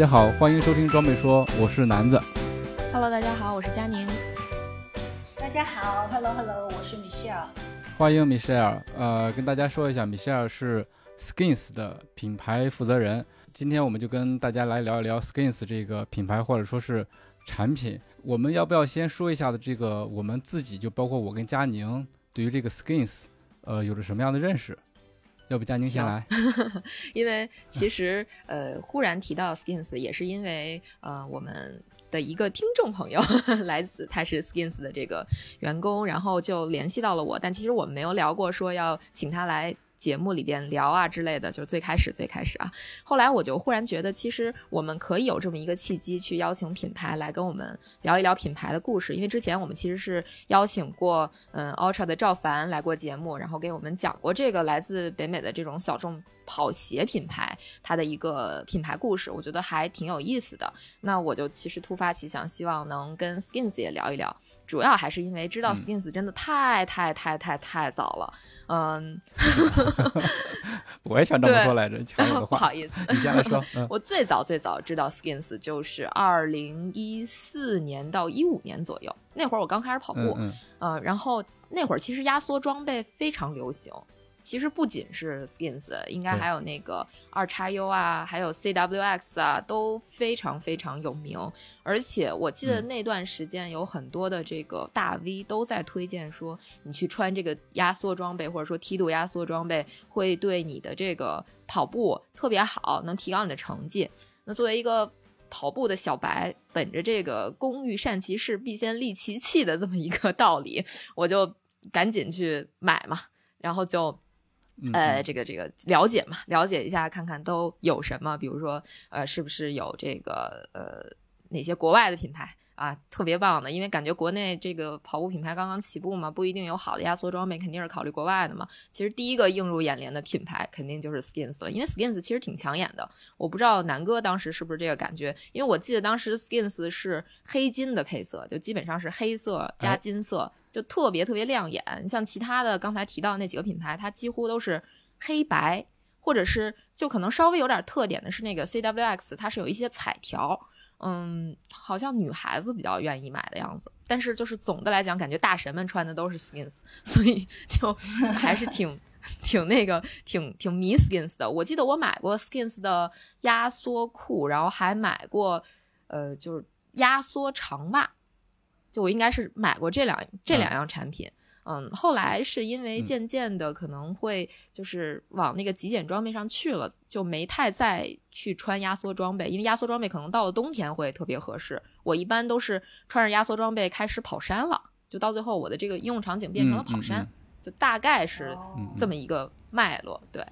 家好，欢迎收听装备说，我是南子。Hello，大家好，我是佳宁。大家好，Hello Hello，我是 Michelle。欢迎 Michelle，呃，跟大家说一下，Michelle 是 Skins 的品牌负责人。今天我们就跟大家来聊一聊 Skins 这个品牌或者说是产品。我们要不要先说一下的这个我们自己，就包括我跟佳宁对于这个 Skins，呃，有着什么样的认识？要不佳宁先来，因为其实呃，忽然提到 Skins 也是因为呃，我们的一个听众朋友来自他是 Skins 的这个员工，然后就联系到了我，但其实我们没有聊过说要请他来。节目里边聊啊之类的，就是最开始最开始啊，后来我就忽然觉得，其实我们可以有这么一个契机，去邀请品牌来跟我们聊一聊品牌的故事。因为之前我们其实是邀请过嗯 Ultra 的赵凡来过节目，然后给我们讲过这个来自北美的这种小众跑鞋品牌它的一个品牌故事，我觉得还挺有意思的。那我就其实突发奇想，希望能跟 Skins 也聊一聊，主要还是因为知道 Skins 真的太太太太太早了。嗯，我也想这么说来着，抢我的话，不好意思，你先来说。嗯、我最早最早知道 Skins 就是二零一四年到一五年左右，那会儿我刚开始跑步，嗯嗯呃，然后那会儿其实压缩装备非常流行。其实不仅是 Skins，应该还有那个二叉 U 啊，还有 CWX 啊，都非常非常有名。而且我记得那段时间有很多的这个大 V 都在推荐说，你去穿这个压缩装备，或者说梯度压缩装备，会对你的这个跑步特别好，能提高你的成绩。那作为一个跑步的小白，本着这个“工欲善其事，必先利其器”的这么一个道理，我就赶紧去买嘛，然后就。呃，这个这个了解嘛，了解一下，看看都有什么，比如说，呃，是不是有这个呃哪些国外的品牌啊，特别棒的？因为感觉国内这个跑步品牌刚刚起步嘛，不一定有好的压缩装备，肯定是考虑国外的嘛。其实第一个映入眼帘的品牌肯定就是 Skins 了，因为 Skins 其实挺抢眼的。我不知道南哥当时是不是这个感觉，因为我记得当时 Skins 是黑金的配色，就基本上是黑色加金色。哎就特别特别亮眼，你像其他的刚才提到那几个品牌，它几乎都是黑白，或者是就可能稍微有点特点的是那个 CWX，它是有一些彩条，嗯，好像女孩子比较愿意买的样子。但是就是总的来讲，感觉大神们穿的都是 Skins，所以就还是挺挺那个挺挺迷 Skins 的。我记得我买过 Skins 的压缩裤，然后还买过呃就是压缩长袜。就我应该是买过这两这两样产品，嗯，后来是因为渐渐的可能会就是往那个极简装备上去了，就没太再去穿压缩装备，因为压缩装备可能到了冬天会特别合适。我一般都是穿着压缩装备开始跑山了，就到最后我的这个应用场景变成了跑山，嗯嗯就大概是哦这么一个脉络。对，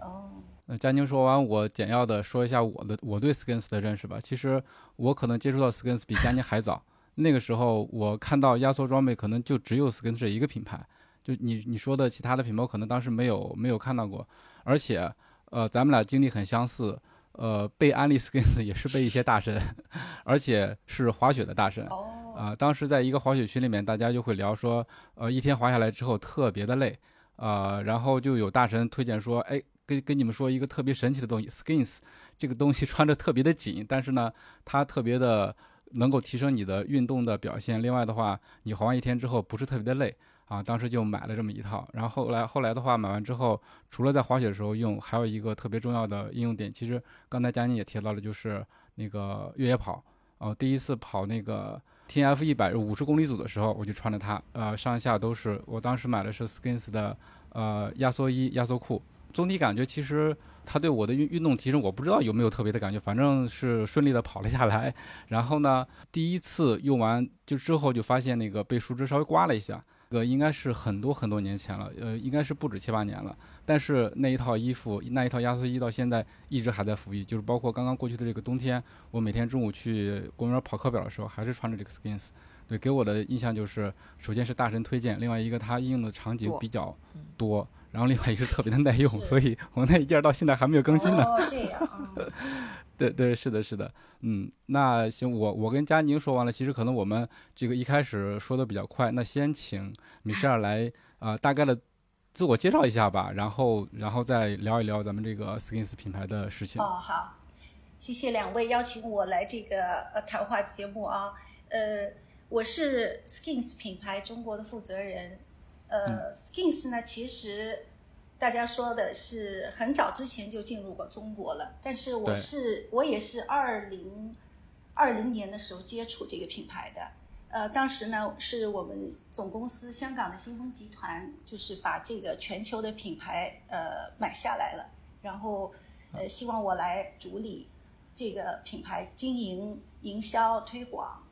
哦，呃，佳宁说完，我简要的说一下我的我对 Skins 的认识吧。其实我可能接触到 Skins 比佳宁还早。那个时候我看到压缩装备，可能就只有 Skins 这一个品牌。就你你说的其他的品牌，我可能当时没有没有看到过。而且，呃，咱们俩经历很相似。呃，被安利 Skins 也是被一些大神，而且是滑雪的大神。哦，啊、当时在一个滑雪群里面，大家就会聊说，呃，一天滑下来之后特别的累，啊，然后就有大神推荐说，哎，跟跟你们说一个特别神奇的东西，Skins 这个东西穿着特别的紧，但是呢，它特别的能够提升你的运动的表现。另外的话，你滑完一天之后不是特别的累啊。当时就买了这么一套，然后后来后来的话，买完之后，除了在滑雪的时候用，还有一个特别重要的应用点，其实刚才佳妮也提到了，就是那个越野跑。哦、第一次跑那个 T F 一百五十公里组的时候，我就穿着它，呃，上下都是。我当时买的是 Skins 的呃压缩衣、压缩裤。总体感觉其实它对我的运运动提升，我不知道有没有特别的感觉，反正是顺利的跑了下来。然后呢，第一次用完就之后就发现那个被树枝稍微刮了一下，这个应该是很多很多年前了，呃，应该是不止七八年了。但是那一套衣服，那一套压缩衣到现在一直还在服役，就是包括刚刚过去的这个冬天，我每天中午去公园跑课表的时候，还是穿着这个 Skins。对，给我的印象就是，首先是大神推荐，另外一个它应用的场景比较多，然后另外一个是特别的耐用，所以我那一件到现在还没有更新呢。哦，这样。对对，是的，是的，嗯，那行，我我跟佳宁说完了，其实可能我们这个一开始说的比较快，那先请米歇尔来啊，大概的自我介绍一下吧，然后然后再聊一聊咱们这个 Skins 品牌的事情。哦，好，谢谢两位邀请我来这个呃谈话节目啊，呃。我是 Skins 品牌中国的负责人，呃，Skins 呢，其实大家说的是很早之前就进入过中国了，但是我是我也是二零二零年的时候接触这个品牌的，呃，当时呢是我们总公司香港的新风集团，就是把这个全球的品牌呃买下来了，然后呃希望我来主理这个品牌经营、营销、推广。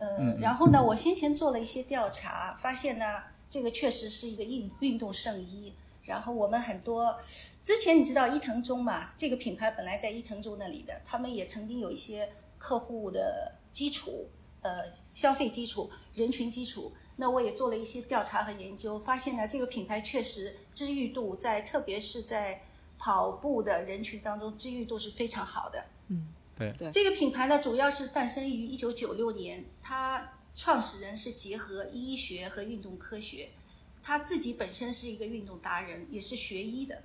嗯，然后呢，我先前做了一些调查，发现呢，这个确实是一个运运动圣衣。然后我们很多之前你知道伊藤忠嘛，这个品牌本来在伊藤忠那里的，他们也曾经有一些客户的基础，呃，消费基础、人群基础。那我也做了一些调查和研究，发现呢，这个品牌确实知誉度在，特别是在跑步的人群当中，知誉度是非常好的。嗯。对对这个品牌呢，主要是诞生于一九九六年，它创始人是结合医学和运动科学，他自己本身是一个运动达人，也是学医的，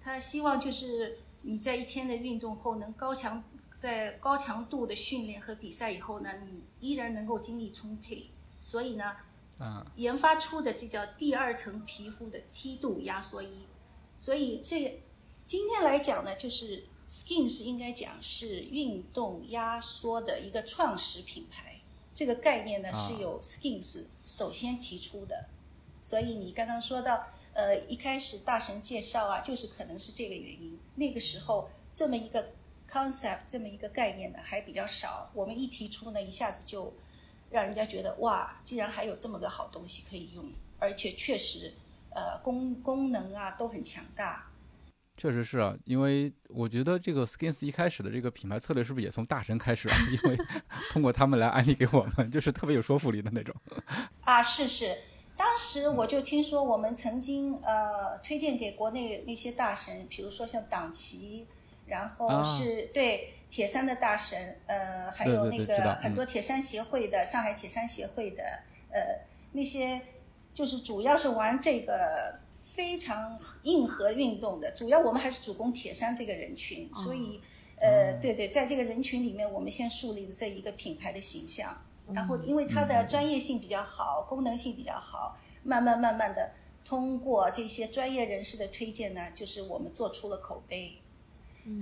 他希望就是你在一天的运动后，能高强在高强度的训练和比赛以后呢，你依然能够精力充沛，所以呢，啊，研发出的这叫第二层皮肤的梯度压缩衣，所以这今天来讲呢，就是。Skin 是应该讲是运动压缩的一个创始品牌，这个概念呢是由 Skins 首先提出的，所以你刚刚说到，呃，一开始大神介绍啊，就是可能是这个原因。那个时候这么一个 concept，这么一个概念呢还比较少，我们一提出呢，一下子就让人家觉得哇，竟然还有这么个好东西可以用，而且确实，呃，功功能啊都很强大。确实是啊，因为我觉得这个 Skins 一开始的这个品牌策略是不是也从大神开始啊？因为 通过他们来安利给我们，就是特别有说服力的那种。啊，是是，当时我就听说我们曾经呃推荐给国内那些大神，比如说像党旗，然后是对铁三的大神，呃，还有那个很多铁三协会的，上海铁三协会的，呃，那些就是主要是玩这个。非常硬核运动的，主要我们还是主攻铁山这个人群，所以，呃，对对，在这个人群里面，我们先树立了这一个品牌的形象，然后因为它的专业性比较好，功能性比较好，慢慢慢慢的通过这些专业人士的推荐呢，就是我们做出了口碑。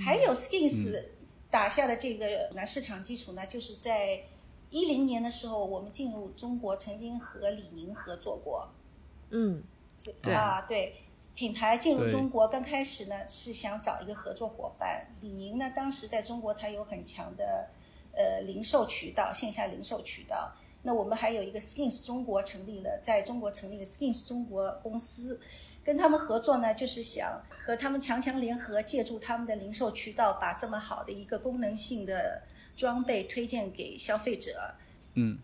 还有 Skins 打下的这个呢市场基础呢，就是在一零年的时候，我们进入中国，曾经和李宁合作过。嗯。啊，对，品牌进入中国刚开始呢是想找一个合作伙伴。李宁呢当时在中国它有很强的呃零售渠道，线下零售渠道。那我们还有一个 Skins 中国成立了，在中国成立了 Skins 中国公司，跟他们合作呢就是想和他们强强联合，借助他们的零售渠道，把这么好的一个功能性的装备推荐给消费者。嗯。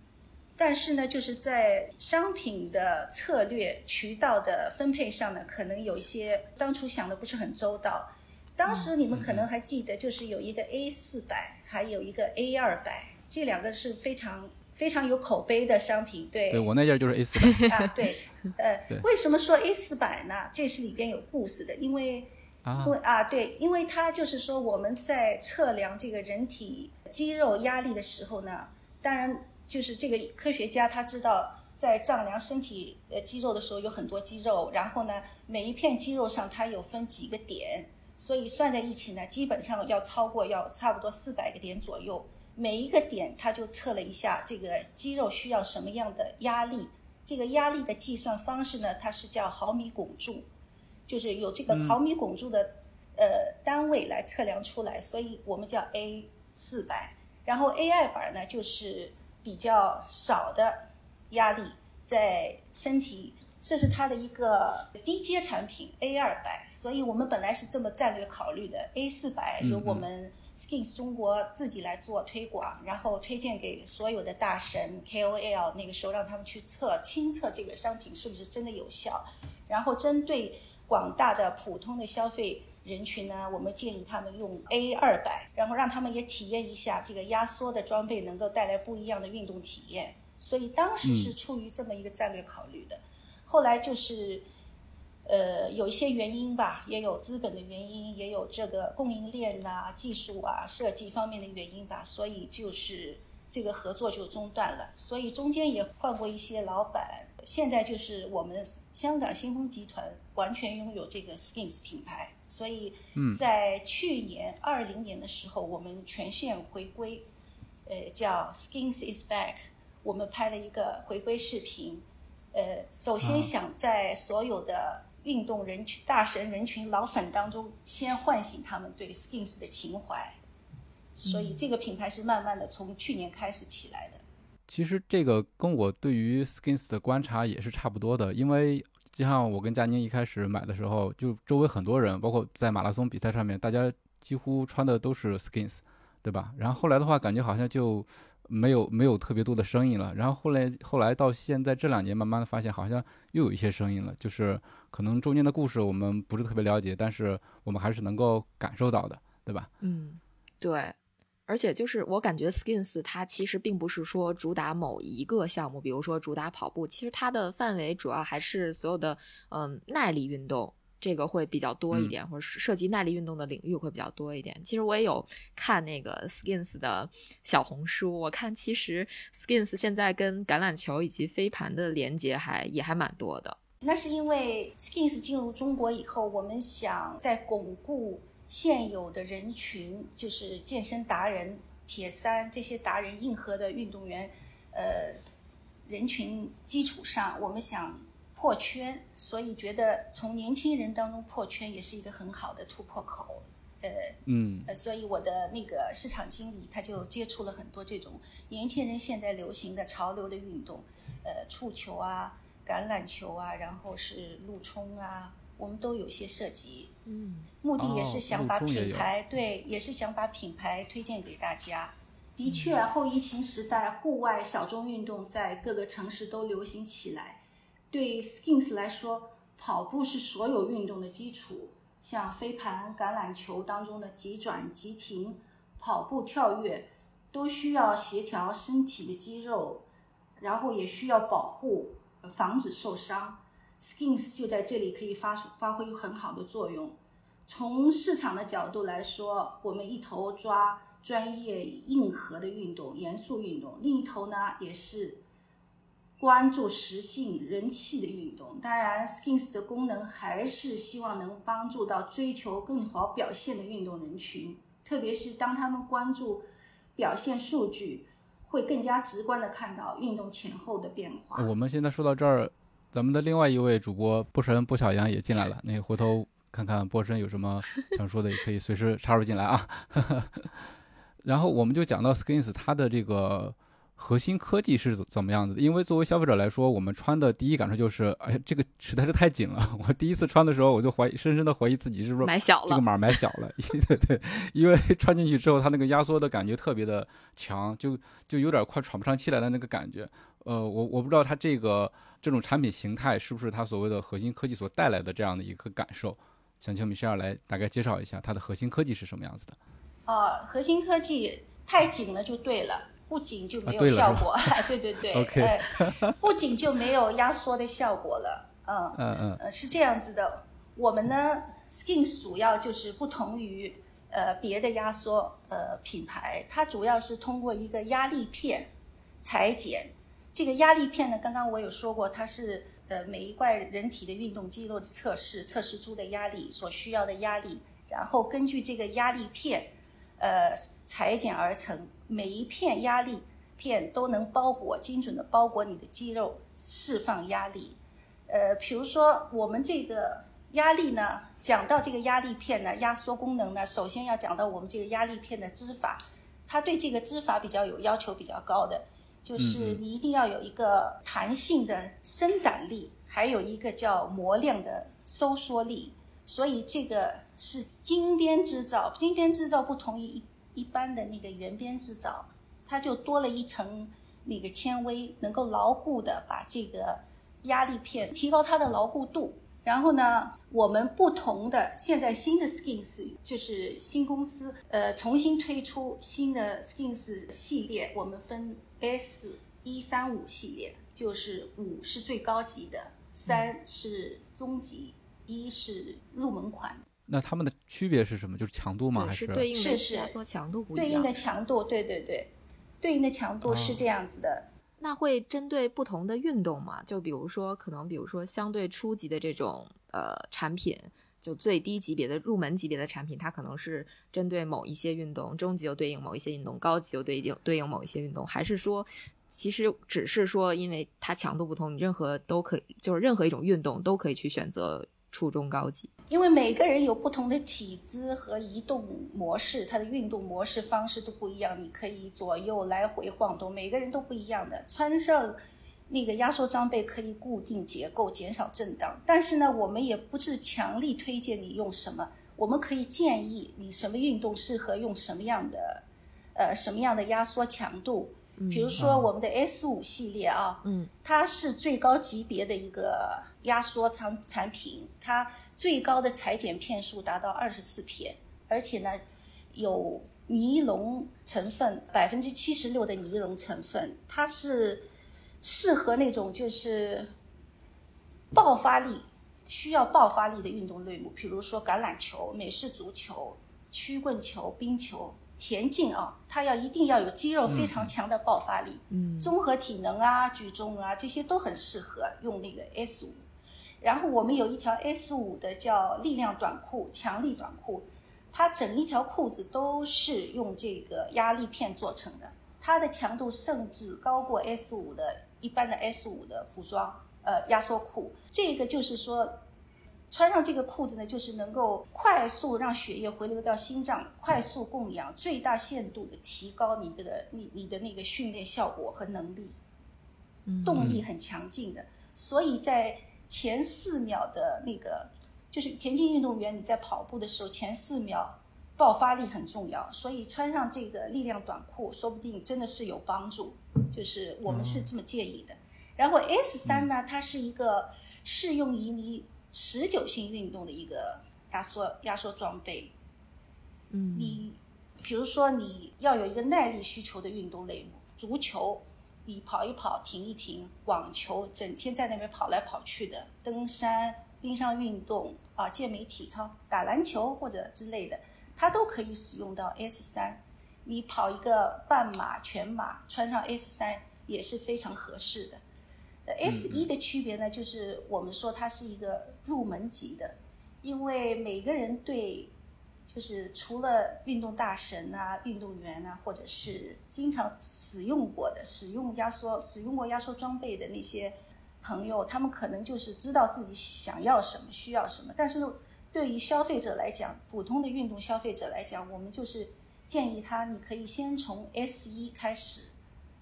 但是呢，就是在商品的策略、渠道的分配上呢，可能有一些当初想的不是很周到。当时你们可能还记得，就是有一个 A 四百，还有一个 A 二百，这两个是非常非常有口碑的商品。对，对我那件就是 A 四百啊。对，呃，为什么说 A 四百呢？这是里边有故事的，因为因为啊，对，因为它就是说我们在测量这个人体肌肉压力的时候呢，当然。就是这个科学家他知道，在丈量身体呃肌肉的时候有很多肌肉，然后呢，每一片肌肉上它有分几个点，所以算在一起呢，基本上要超过要差不多四百个点左右。每一个点他就测了一下这个肌肉需要什么样的压力，这个压力的计算方式呢，它是叫毫米汞柱，就是有这个毫米汞柱的呃单位来测量出来，所以我们叫 A 四百，然后 A 二板呢就是。比较少的压力在身体这是它的一个低阶产品 A 二百，所以我们本来是这么战略考虑的。A 四百由我们 Skins 中国自己来做推广，然后推荐给所有的大神 KOL，那个时候让他们去测亲测这个商品是不是真的有效，然后针对广大的普通的消费人群呢，我们建议他们用 A 二百，然后让他们也体验一下这个压缩的装备能够带来不一样的运动体验。所以当时是出于这么一个战略考虑的。后来就是，呃，有一些原因吧，也有资本的原因，也有这个供应链呐、技术啊、设计方面的原因吧，所以就是这个合作就中断了。所以中间也换过一些老板，现在就是我们香港新风集团完全拥有这个 Skins 品牌，所以在去年二零年的时候，我们全线回归，呃，叫 Skins is back，我们拍了一个回归视频。呃，首先想在所有的运动人群、大神人群、老粉当中，先唤醒他们对 Skins 的情怀，所以这个品牌是慢慢的从去年开始起来的。其实这个跟我对于 Skins 的观察也是差不多的，因为就像我跟佳宁一开始买的时候，就周围很多人，包括在马拉松比赛上面，大家几乎穿的都是 Skins，对吧？然后后来的话，感觉好像就。没有没有特别多的声音了，然后后来后来到现在这两年，慢慢的发现好像又有一些声音了，就是可能中间的故事我们不是特别了解，但是我们还是能够感受到的，对吧？嗯，对，而且就是我感觉 Skins 它其实并不是说主打某一个项目，比如说主打跑步，其实它的范围主要还是所有的嗯耐力运动。这个会比较多一点，或者是涉及耐力运动的领域会比较多一点。其实我也有看那个 Skins 的小红书，我看其实 Skins 现在跟橄榄球以及飞盘的连接还也还蛮多的。那是因为 Skins 进入中国以后，我们想在巩固现有的人群，就是健身达人、铁三这些达人、硬核的运动员，呃，人群基础上，我们想。破圈，所以觉得从年轻人当中破圈也是一个很好的突破口，呃，嗯，所以我的那个市场经理他就接触了很多这种年轻人现在流行的潮流的运动，呃，触球啊、橄榄球啊，然后是陆冲啊，我们都有些涉及，嗯，目的也是想把品牌对，也是想把品牌推荐给大家。的确，后疫情时代，户外小众运动在各个城市都流行起来。对 Skins 来说，跑步是所有运动的基础，像飞盘、橄榄球当中的急转急停、跑步、跳跃，都需要协调身体的肌肉，然后也需要保护，防止受伤。Skins 就在这里可以发发挥很好的作用。从市场的角度来说，我们一头抓专业硬核的运动、严肃运动，另一头呢也是。关注实性、人气的运动，当然，Skins 的功能还是希望能帮助到追求更好表现的运动人群，特别是当他们关注表现数据，会更加直观的看到运动前后的变化。我们现在说到这儿，咱们的另外一位主播波神波小杨也进来了，那回头看看波神有什么想说的，也可以随时插入进来啊。然后我们就讲到 Skins 它的这个。核心科技是怎么样子的？因为作为消费者来说，我们穿的第一感受就是，哎，这个实在是太紧了。我第一次穿的时候，我就怀疑，深深的怀疑自己是不是买小了，这个码买小了。对对，因为穿进去之后，它那个压缩的感觉特别的强，就就有点快喘不上气来的那个感觉。呃，我我不知道它这个这种产品形态是不是它所谓的核心科技所带来的这样的一个感受。想请米歇尔来大概介绍一下它的核心科技是什么样子的。哦，核心科技太紧了就对了。不紧就没有效果，对对对，OK，，不紧就没有压缩的效果了，嗯嗯嗯，是这样子的。我们呢，Skins 主要就是不同于呃别的压缩呃品牌，它主要是通过一个压力片裁剪。这个压力片呢，刚刚我有说过，它是呃每一块人体的运动肌肉的测试，测试出的压力所需要的压力，然后根据这个压力片呃裁剪而成。每一片压力片都能包裹精准的包裹你的肌肉，释放压力。呃，比如说我们这个压力呢，讲到这个压力片呢，压缩功能呢，首先要讲到我们这个压力片的织法，它对这个织法比较有要求，比较高的，就是你一定要有一个弹性的伸展力，还有一个叫磨量的收缩力，所以这个是金边织造。金边织造不同于一一般的那个圆边织造，它就多了一层那个纤维，能够牢固的把这个压力片提高它的牢固度。然后呢，我们不同的现在新的 Skins 就是新公司呃重新推出新的 Skins 系列，我们分 S 一三五系列，就是五是最高级的，三是中级，一是入门款。那它们的区别是什么？就是强度吗？还是对应的是是压缩强度不一对应的强度，对对对，对应的强度是这样子的。那会针对不同的运动嘛？就比如说，可能比如说相对初级的这种呃产品，就最低级别的入门级别的产品，它可能是针对某一些运动；中级又对应某一些运动，高级又对应对应某一些运动。还是说，其实只是说，因为它强度不同，你任何都可以，就是任何一种运动都可以去选择。初中高级，因为每个人有不同的体姿和移动模式，他的运动模式方式都不一样。你可以左右来回晃动，每个人都不一样的。穿上那个压缩装备可以固定结构，减少震荡。但是呢，我们也不是强力推荐你用什么，我们可以建议你什么运动适合用什么样的，呃，什么样的压缩强度。比如说我们的 S 五系列啊，嗯，它是最高级别的一个压缩产产品，它最高的裁剪片数达到二十四片，而且呢有尼龙成分，百分之七十六的尼龙成分，它是适合那种就是爆发力需要爆发力的运动类目，比如说橄榄球、美式足球、曲棍球、冰球。田径啊，它要一定要有肌肉非常强的爆发力，嗯，综合体能啊、举重啊这些都很适合用那个 S 五。然后我们有一条 S 五的叫力量短裤、强力短裤，它整一条裤子都是用这个压力片做成的，它的强度甚至高过 S 五的一般的 S 五的服装，呃，压缩裤。这个就是说。穿上这个裤子呢，就是能够快速让血液回流到心脏，快速供氧，最大限度的提高你这个你你的那个训练效果和能力，动力很强劲的。所以在前四秒的那个，就是田径运动员你在跑步的时候前四秒爆发力很重要，所以穿上这个力量短裤，说不定真的是有帮助。就是我们是这么建议的。然后 S 三呢，它是一个适用于你。持久性运动的一个压缩压缩装备，嗯，你比如说你要有一个耐力需求的运动类目，足球，你跑一跑停一停，网球整天在那边跑来跑去的，登山、冰上运动啊，健美体操，打篮球或者之类的，它都可以使用到 S 三。你跑一个半马、全马，穿上 S 三也是非常合适的。S 一的区别呢，就是我们说它是一个入门级的，因为每个人对，就是除了运动大神啊、运动员啊，或者是经常使用过的、使用压缩、使用过压缩装备的那些朋友，他们可能就是知道自己想要什么、需要什么。但是对于消费者来讲，普通的运动消费者来讲，我们就是建议他，你可以先从 S 一开始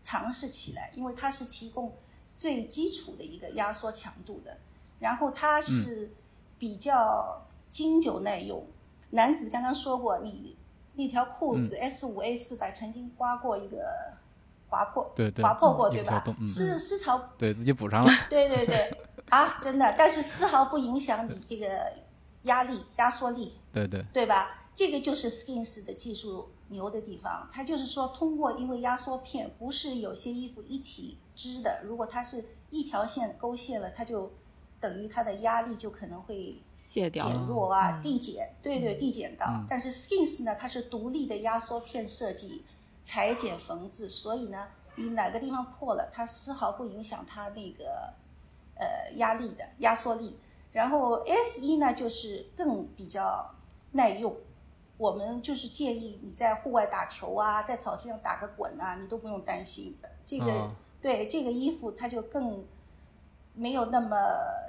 尝试起来，因为它是提供。最基础的一个压缩强度的，然后它是比较经久耐用。男子刚刚说过，你那条裤子 S 五 A 四百曾经刮过一个划破，对对，划破过对吧？丝丝毫对自己补上了。对对对，啊，真的，但是丝毫不影响你这个压力压缩力。对对，对吧？这个就是 Skins 的技术牛的地方，它就是说通过因为压缩片不是有些衣服一体。织的，如果它是一条线勾线了，它就等于它的压力就可能会卸掉、减弱啊、递减。对对，递减到。但是 Skins 呢，它是独立的压缩片设计、裁剪缝制，所以呢，你哪个地方破了，它丝毫不影响它那个呃压力的压缩力。然后 S 一呢，就是更比较耐用。我们就是建议你在户外打球啊，在草地上打个滚啊，你都不用担心这个。对这个衣服，它就更没有那么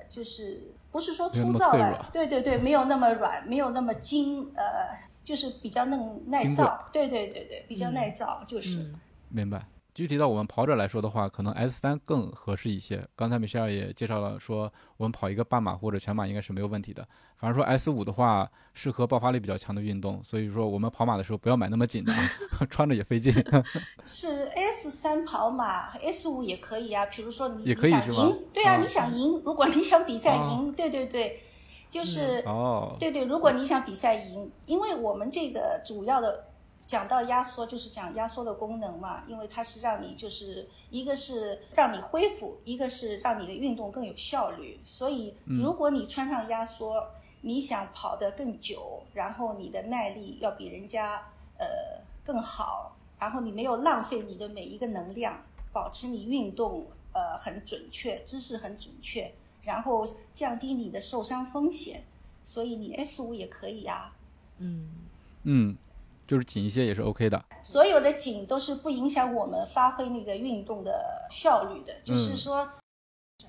就是不是说粗糙了，对对对，没有那么软，没有那么筋，呃，就是比较能耐造，对对对对，比较耐造，就是。明白。具体到我们跑者来说的话，可能 S 三更合适一些。刚才米歇尔也介绍了，说我们跑一个半马或者全马应该是没有问题的。反而说 S 五的话，适合爆发力比较强的运动，所以说我们跑马的时候不要买那么紧的，穿着也费劲。是 S 三跑马，S 五也可以啊。比如说你也可以是赢，对啊，你想赢，如果你想比赛赢，对对对，就是哦，对对，如果你想比赛赢，因为我们这个主要的。讲到压缩，就是讲压缩的功能嘛，因为它是让你就是一个是让你恢复，一个是让你的运动更有效率。所以，如果你穿上压缩，你想跑得更久，然后你的耐力要比人家呃更好，然后你没有浪费你的每一个能量，保持你运动呃很准确，姿势很准确，然后降低你的受伤风险，所以你 S 五也可以啊。嗯嗯。就是紧一些也是 OK 的，所有的紧都是不影响我们发挥那个运动的效率的。就是说，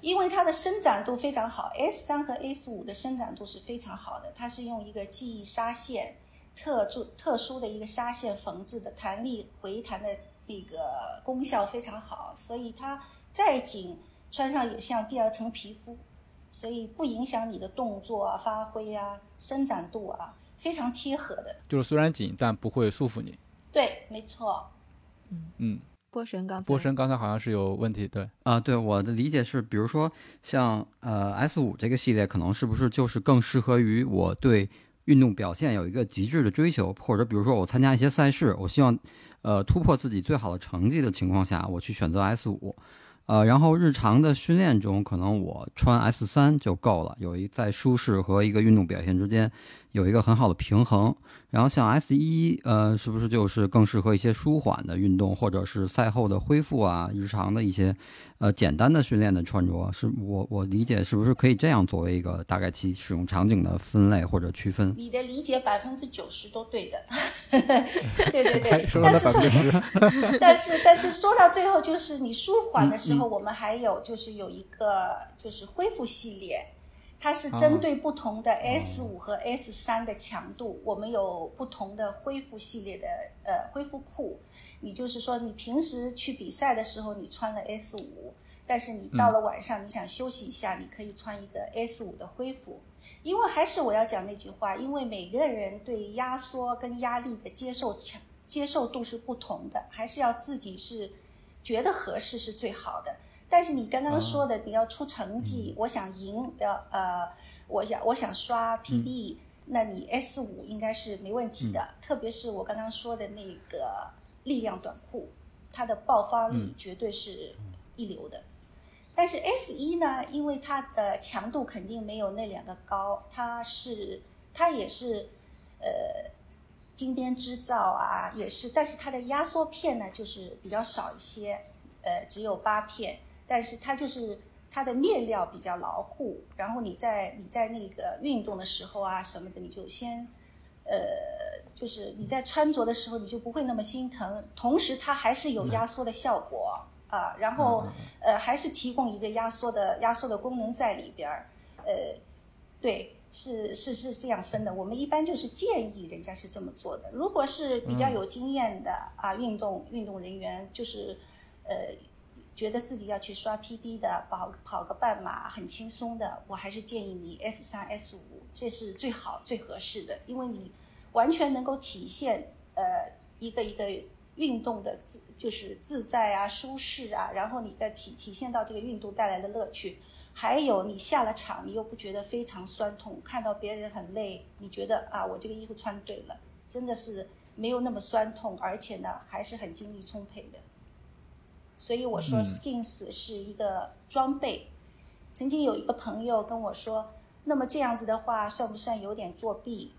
因为它的伸展度非常好，S 三和 S 五的伸展度是非常好的。它是用一个记忆纱线，特殊特殊的一个纱线缝制的，弹力回弹的那个功效非常好，所以它再紧穿上也像第二层皮肤，所以不影响你的动作啊、发挥啊、伸展度啊。非常贴合的，就是虽然紧，但不会束缚你。对，没错。嗯嗯，波神刚才波神刚才好像是有问题，对啊，对我的理解是，比如说像呃 S 五这个系列，可能是不是就是更适合于我对运动表现有一个极致的追求，或者比如说我参加一些赛事，我希望呃突破自己最好的成绩的情况下，我去选择 S 五。呃，然后日常的训练中，可能我穿 S 三就够了，有一在舒适和一个运动表现之间有一个很好的平衡。然后像 S 一，呃，是不是就是更适合一些舒缓的运动，或者是赛后的恢复啊？日常的一些，呃，简单的训练的穿着，是我我理解是不是可以这样作为一个大概其使用场景的分类或者区分？你的理解百分之九十都对的，对对对。但是说，但是但是说到最后，就是你舒缓的时候，我们还有就是有一个就是恢复系列。它是针对不同的 S 五和 S 三的强度，我们有不同的恢复系列的呃恢复裤。你就是说，你平时去比赛的时候，你穿了 S 五，但是你到了晚上你想休息一下，你可以穿一个 S 五的恢复。因为还是我要讲那句话，因为每个人对压缩跟压力的接受强接受度是不同的，还是要自己是觉得合适是最好的。但是你刚刚说的，你要出成绩，我想赢，要呃，我想我想刷 PB，那你 S 五应该是没问题的。特别是我刚刚说的那个力量短裤，它的爆发力绝对是一流的。但是 S 一呢，因为它的强度肯定没有那两个高，它是它也是呃金边织造啊，也是，但是它的压缩片呢就是比较少一些，呃，只有八片。但是它就是它的面料比较牢固，然后你在你在那个运动的时候啊什么的，你就先，呃，就是你在穿着的时候你就不会那么心疼，同时它还是有压缩的效果啊，然后呃还是提供一个压缩的压缩的功能在里边儿，呃，对，是是是这样分的。我们一般就是建议人家是这么做的。如果是比较有经验的啊运动运动人员，就是呃。觉得自己要去刷 PB 的，跑跑个半马很轻松的，我还是建议你 S 三 S 五，这是最好最合适的，因为你完全能够体现呃一个一个运动的自就是自在啊舒适啊，然后你的体体现到这个运动带来的乐趣，还有你下了场你又不觉得非常酸痛，看到别人很累，你觉得啊我这个衣服穿对了，真的是没有那么酸痛，而且呢还是很精力充沛的。所以我说，skins 是一个装备。曾经有一个朋友跟我说：“那么这样子的话，算不算有点作弊？”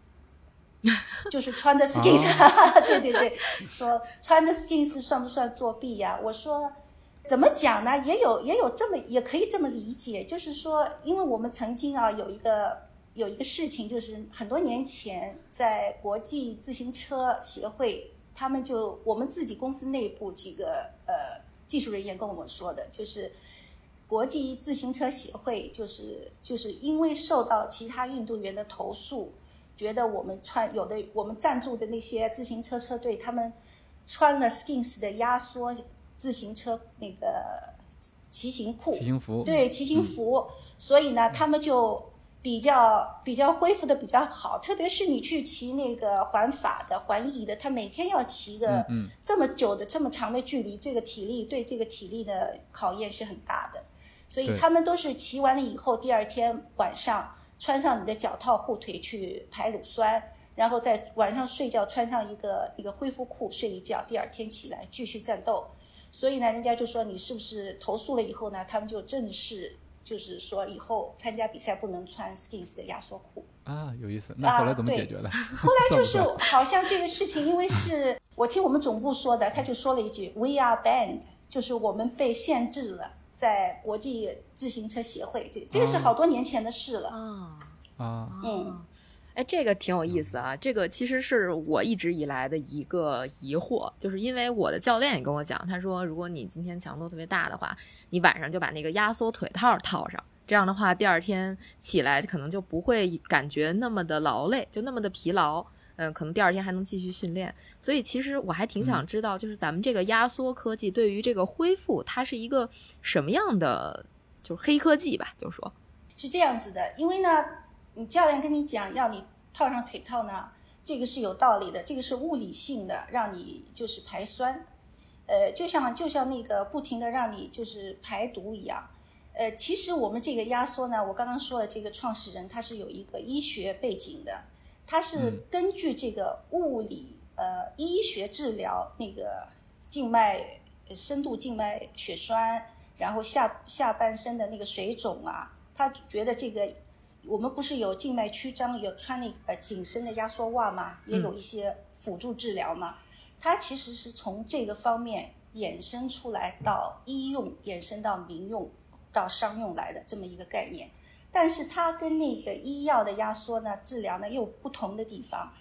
就是穿着 skins，对对对，说穿着 skins 算不算作弊呀？我说怎么讲呢？也有也有这么也可以这么理解，就是说，因为我们曾经啊有一个有一个事情，就是很多年前在国际自行车协会，他们就我们自己公司内部几个呃。技术人员跟我们说的，就是国际自行车协会，就是就是因为受到其他运动员的投诉，觉得我们穿有的我们赞助的那些自行车车队，他们穿了 Skins 的压缩自行车那个骑行裤，骑行服，对骑行服，所以呢，他们就比较比较恢复的比较好。特别是你去骑那个环法的、环意的，他每天要骑个嗯这么久的、这么长的距离，这个体力对这个体力的考验是很大的。所以他们都是骑完了以后，第二天晚上穿上你的脚套护腿去排乳酸，然后在晚上睡觉穿上一个一个恢复裤睡一觉，第二天起来继续战斗。所以呢，人家就说你是不是投诉了以后呢，他们就正式就是说以后参加比赛不能穿 Skins 的压缩裤。啊，有意思。那后来怎么解决的？后来就是 好像这个事情，因为是 我听我们总部说的，他就说了一句 “We are banned”，就是我们被限制了，在国际自行车协会，这这个是好多年前的事了。啊。啊，嗯，哎，这个挺有意思啊！这个其实是我一直以来的一个疑惑，就是因为我的教练也跟我讲，他说如果你今天强度特别大的话，你晚上就把那个压缩腿套套上，这样的话第二天起来可能就不会感觉那么的劳累，就那么的疲劳。嗯，可能第二天还能继续训练。所以其实我还挺想知道，就是咱们这个压缩科技对于这个恢复，它是一个什么样的，就是黑科技吧，就说。是这样子的，因为呢，你教练跟你讲要你套上腿套呢，这个是有道理的，这个是物理性的，让你就是排酸，呃，就像就像那个不停的让你就是排毒一样。呃，其实我们这个压缩呢，我刚刚说的，这个创始人他是有一个医学背景的，他是根据这个物理呃医学治疗那个静脉呃深度静脉血栓，然后下下半身的那个水肿啊，他觉得这个我们不是有静脉曲张，有穿那个紧身的压缩袜嘛，也有一些辅助治疗嘛。它其实是从这个方面衍生出来到医用，衍生到民用，到商用来的这么一个概念。但是它跟那个医药的压缩呢，治疗呢又有不同的地方。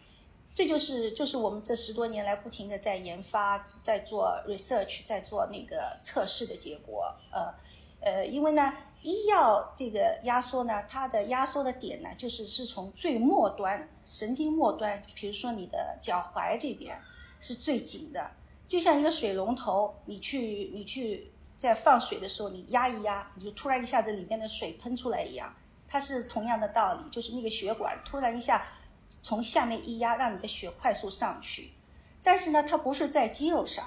这就是就是我们这十多年来不停的在研发，在做 research，在做那个测试的结果。呃呃，因为呢，医药这个压缩呢，它的压缩的点呢，就是是从最末端神经末端，比如说你的脚踝这边是最紧的，就像一个水龙头，你去你去在放水的时候，你压一压，你就突然一下子里面的水喷出来一样，它是同样的道理，就是那个血管突然一下从下面一压，让你的血快速上去。但是呢，它不是在肌肉上，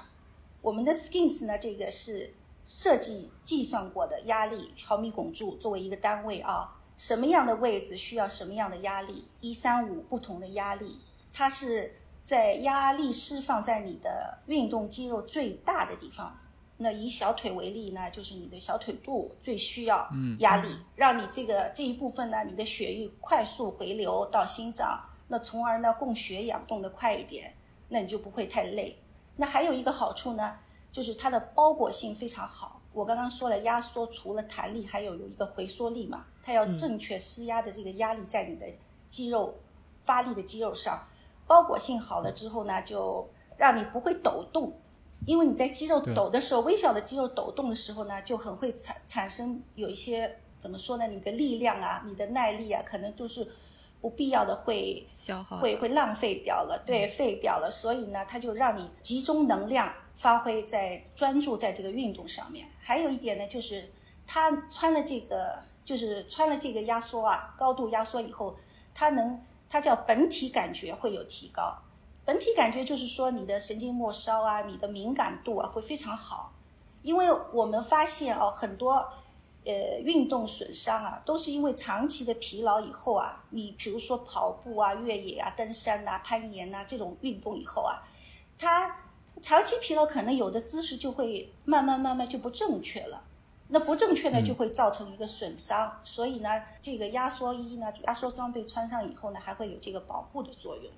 我们的 Skins 呢，这个是设计计算过的压力毫米汞柱作为一个单位啊，什么样的位置需要什么样的压力，一三五不同的压力，它是在压力释放在你的运动肌肉最大的地方。那以小腿为例呢，就是你的小腿肚最需要压力，让你这个这一部分呢，你的血液快速回流到心脏，那从而呢供血氧动得快一点，那你就不会太累。那还有一个好处呢，就是它的包裹性非常好。我刚刚说了，压缩除了弹力，还有有一个回缩力嘛，它要正确施压的这个压力在你的肌肉发力的肌肉上，包裹性好了之后呢，就让你不会抖动。因为你在肌肉抖的时候，微小的肌肉抖动的时候呢，就很会产产生有一些怎么说呢？你的力量啊，你的耐力啊，可能就是不必要的会消耗会会浪费掉了，对，废掉了。所以呢，它就让你集中能量，发挥在专注在这个运动上面。还有一点呢，就是它穿了这个，就是穿了这个压缩啊，高度压缩以后，它能，它叫本体感觉会有提高。本体感觉就是说你的神经末梢啊，你的敏感度啊会非常好，因为我们发现哦，很多呃运动损伤啊，都是因为长期的疲劳以后啊，你比如说跑步啊、越野啊、登山呐、攀岩呐、这种运动以后啊，它长期疲劳可能有的姿势就会慢慢慢慢就不正确了。那不正确呢，就会造成一个损伤，所以呢，这个压缩衣呢，压缩装备穿上以后呢，还会有这个保护的作用。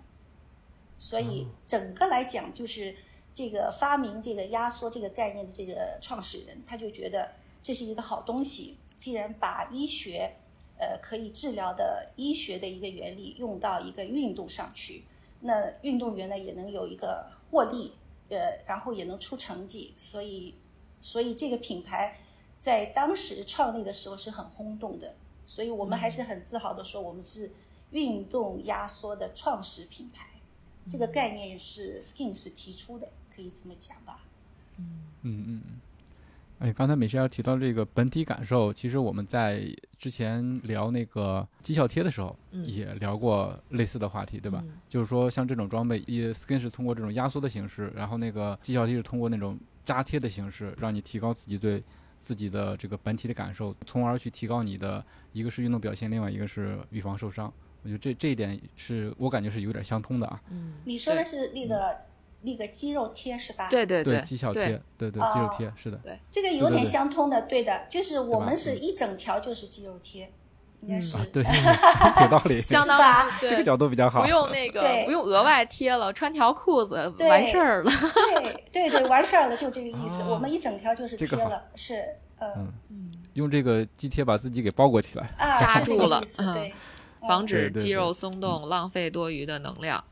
所以整个来讲，就是这个发明这个压缩这个概念的这个创始人，他就觉得这是一个好东西。既然把医学，呃，可以治疗的医学的一个原理用到一个运动上去，那运动员呢也能有一个获利，呃，然后也能出成绩。所以，所以这个品牌在当时创立的时候是很轰动的。所以我们还是很自豪的说，我们是运动压缩的创始品牌。这个概念是 Skin 是提出的，可以这么讲吧？嗯嗯嗯。哎，刚才美诗要提到这个本体感受，其实我们在之前聊那个绩效贴的时候，也聊过类似的话题，对吧？就是说，像这种装备也，Skin 是通过这种压缩的形式，然后那个绩效贴是通过那种扎贴的形式，让你提高自己对自己的这个本体的感受，从而去提高你的一个是运动表现，另外一个是预防受伤。我觉得这这一点是我感觉是有点相通的啊。嗯，你说的是那个。那个肌肉贴是吧？对对对，肌效贴，对。对肌肉贴是的。对，这个有点相通的，对的，就是我们是一整条就是肌肉贴，应该是。对，有道理，相当这个角度比较好，不用那个不用额外贴了，穿条裤子完事儿了。对对对，完事儿了，就这个意思。我们一整条就是贴了，是嗯。嗯，用这个肌贴把自己给包裹起来，扎住了，对，防止肌肉松动，浪费多余的能量。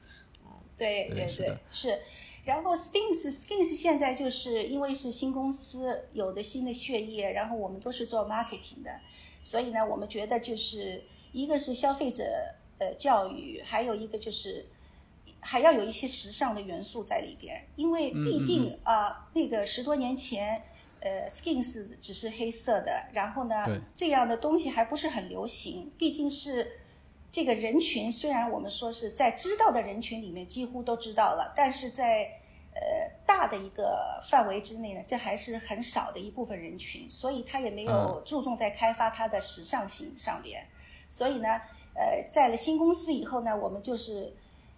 对对对，是。然后 Skins Skins 现在就是因为是新公司，有的新的血液，然后我们都是做 marketing 的，所以呢，我们觉得就是一个是消费者呃教育，还有一个就是还要有一些时尚的元素在里边，因为毕竟啊，那个十多年前呃 Skins 只是黑色的，然后呢，这样的东西还不是很流行，毕竟是。这个人群虽然我们说是在知道的人群里面几乎都知道了，但是在呃大的一个范围之内呢，这还是很少的一部分人群，所以他也没有注重在开发它的时尚性上边。所以呢，呃，在了新公司以后呢，我们就是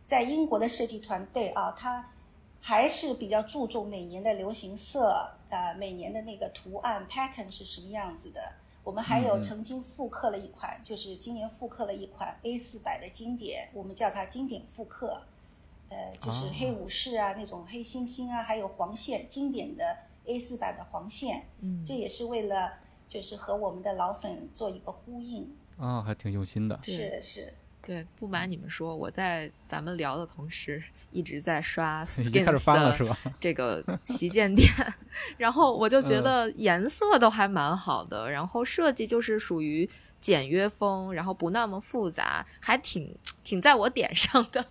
在英国的设计团队啊，他还是比较注重每年的流行色，呃，每年的那个图案 pattern 是什么样子的。我们还有曾经复刻了一款，就是今年复刻了一款 A 四百的经典，我们叫它经典复刻，呃，就是黑武士啊，那种黑猩猩啊，还有黄线经典的 A 四百的黄线，嗯，这也是为了就是和我们的老粉做一个呼应啊，还挺用心的，是是，对，不瞒你们说，我在咱们聊的同时。一直在刷 Skins 的 这个旗舰店，然后我就觉得颜色都还蛮好的，然后设计就是属于简约风，然后不那么复杂，还挺挺在我点上的，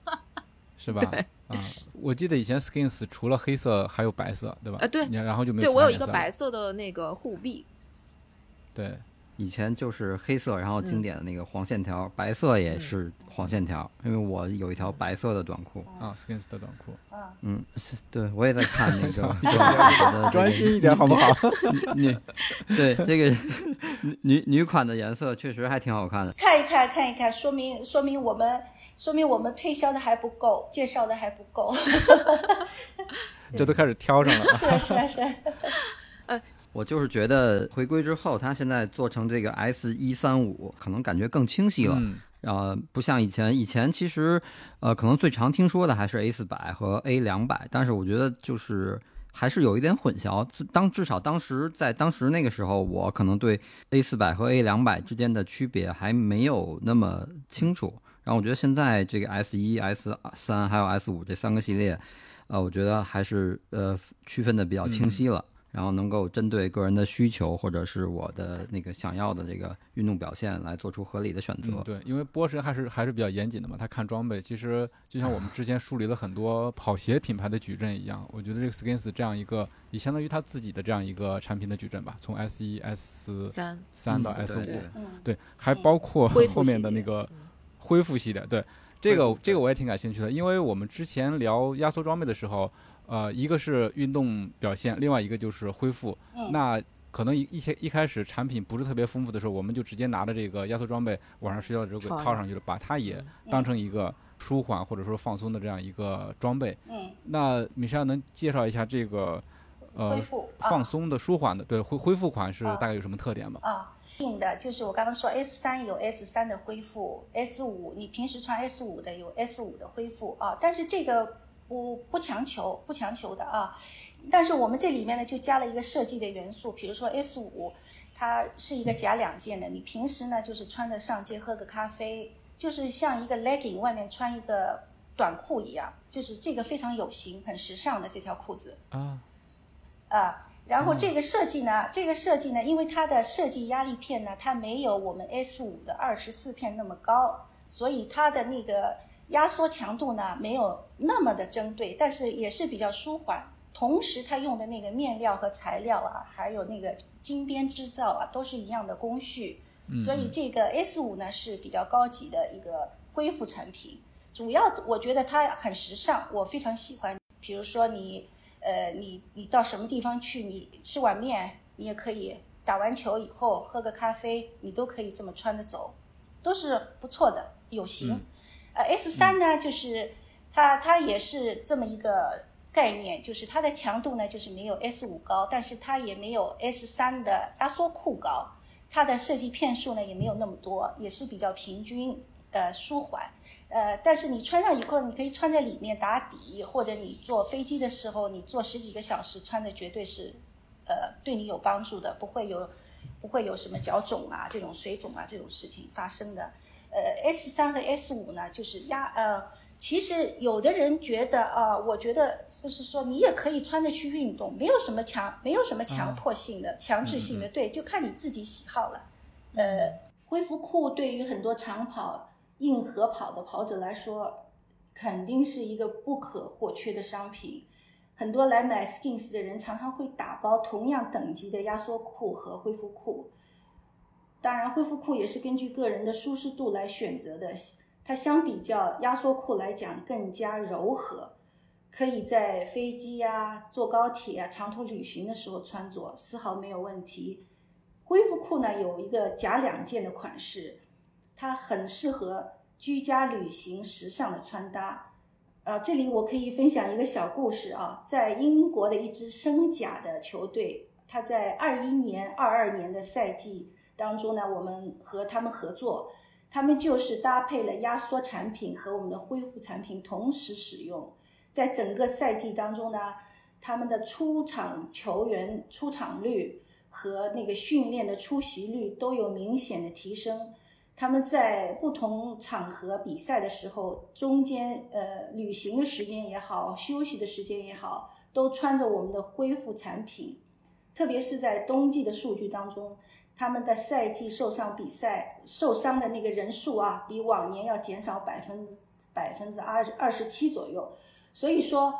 是吧？啊，我记得以前 Skins 除了黑色还有白色，对吧？啊，对，然后就没有。对我有一个白色的那个护臂，对。以前就是黑色，然后经典的那个黄线条，白色也是黄线条，因为我有一条白色的短裤啊，Skins 的短裤，嗯，对，我也在看那个，专心一点好不好？女，对这个女女款的颜色确实还挺好看的，看一看看一看，说明说明我们说明我们推销的还不够，介绍的还不够，这都开始挑上了，是是是。呃，我就是觉得回归之后，它现在做成这个 S 一三五，可能感觉更清晰了。呃，不像以前，以前其实，呃，可能最常听说的还是 A 四百和 A 两百，但是我觉得就是还是有一点混淆。当至少当时在当时那个时候，我可能对 A 四百和 A 两百之间的区别还没有那么清楚。然后我觉得现在这个 S 一、S 三还有 S 五这三个系列，呃，我觉得还是呃区分的比较清晰了。然后能够针对个人的需求，或者是我的那个想要的这个运动表现来做出合理的选择。对，因为波神还是还是比较严谨的嘛，他看装备。其实就像我们之前梳理了很多跑鞋品牌的矩阵一样，我觉得这个 Skins 这样一个，也相当于他自己的这样一个产品的矩阵吧，从 S 一、S 三三到 S 五，对，还包括后面的那个恢复系列。对，这个这个我也挺感兴趣的，因为我们之前聊压缩装备的时候。呃，一个是运动表现，另外一个就是恢复。那可能一一些一开始产品不是特别丰富的时候，我们就直接拿着这个压缩装备晚上睡觉的时候给套上去了，把它也当成一个舒缓或者说放松的这样一个装备。嗯。那米莎能介绍一下这个呃恢复放松的舒缓的对恢恢复款是大概有什么特点吗？啊，定的就是我刚刚说 S 三有 S 三的恢复，S 五你平时穿 S 五的有 S 五的恢复啊，但是这个。不不强求，不强求的啊，但是我们这里面呢就加了一个设计的元素，比如说 S 五，它是一个假两件的，你平时呢就是穿着上街喝个咖啡，就是像一个 legging 外面穿一个短裤一样，就是这个非常有型、很时尚的这条裤子。啊。啊，然后这个设计呢，这个设计呢，因为它的设计压力片呢，它没有我们 S 五的二十四片那么高，所以它的那个。压缩强度呢没有那么的针对，但是也是比较舒缓，同时它用的那个面料和材料啊，还有那个金边制造啊，都是一样的工序。所以这个 S 五呢是比较高级的一个恢复产品。主要我觉得它很时尚，我非常喜欢。比如说你，呃，你你到什么地方去，你吃碗面，你也可以打完球以后喝个咖啡，你都可以这么穿着走，都是不错的，有型。呃，S 三呢，就是它它也是这么一个概念，就是它的强度呢就是没有 S 五高，但是它也没有 S 三的压缩裤高，它的设计片数呢也没有那么多，也是比较平均，呃，舒缓。呃，但是你穿上以后，你可以穿在里面打底，或者你坐飞机的时候，你坐十几个小时，穿的绝对是，呃，对你有帮助的，不会有，不会有什么脚肿啊、这种水肿啊这种事情发生的。呃，S 三和 S 五呢，就是压呃，其实有的人觉得啊，我觉得就是说你也可以穿着去运动，没有什么强，没有什么强迫性的、强制性的，对，就看你自己喜好了。呃，恢复裤对于很多长跑。硬核跑的跑者来说，肯定是一个不可或缺的商品。很多来买 Skins 的人常常会打包同样等级的压缩裤和恢复裤。当然，恢复裤也是根据个人的舒适度来选择的。它相比较压缩裤来讲更加柔和，可以在飞机呀、坐高铁啊、长途旅行的时候穿着，丝毫没有问题。恢复裤呢，有一个假两件的款式。它很适合居家旅行时尚的穿搭，呃，这里我可以分享一个小故事啊，在英国的一支升甲的球队，他在二一年、二二年的赛季当中呢，我们和他们合作，他们就是搭配了压缩产品和我们的恢复产品同时使用，在整个赛季当中呢，他们的出场球员出场率和那个训练的出席率都有明显的提升。他们在不同场合比赛的时候，中间呃旅行的时间也好，休息的时间也好，都穿着我们的恢复产品。特别是在冬季的数据当中，他们的赛季受伤比赛受伤的那个人数啊，比往年要减少百分百分之二二十七左右。所以说，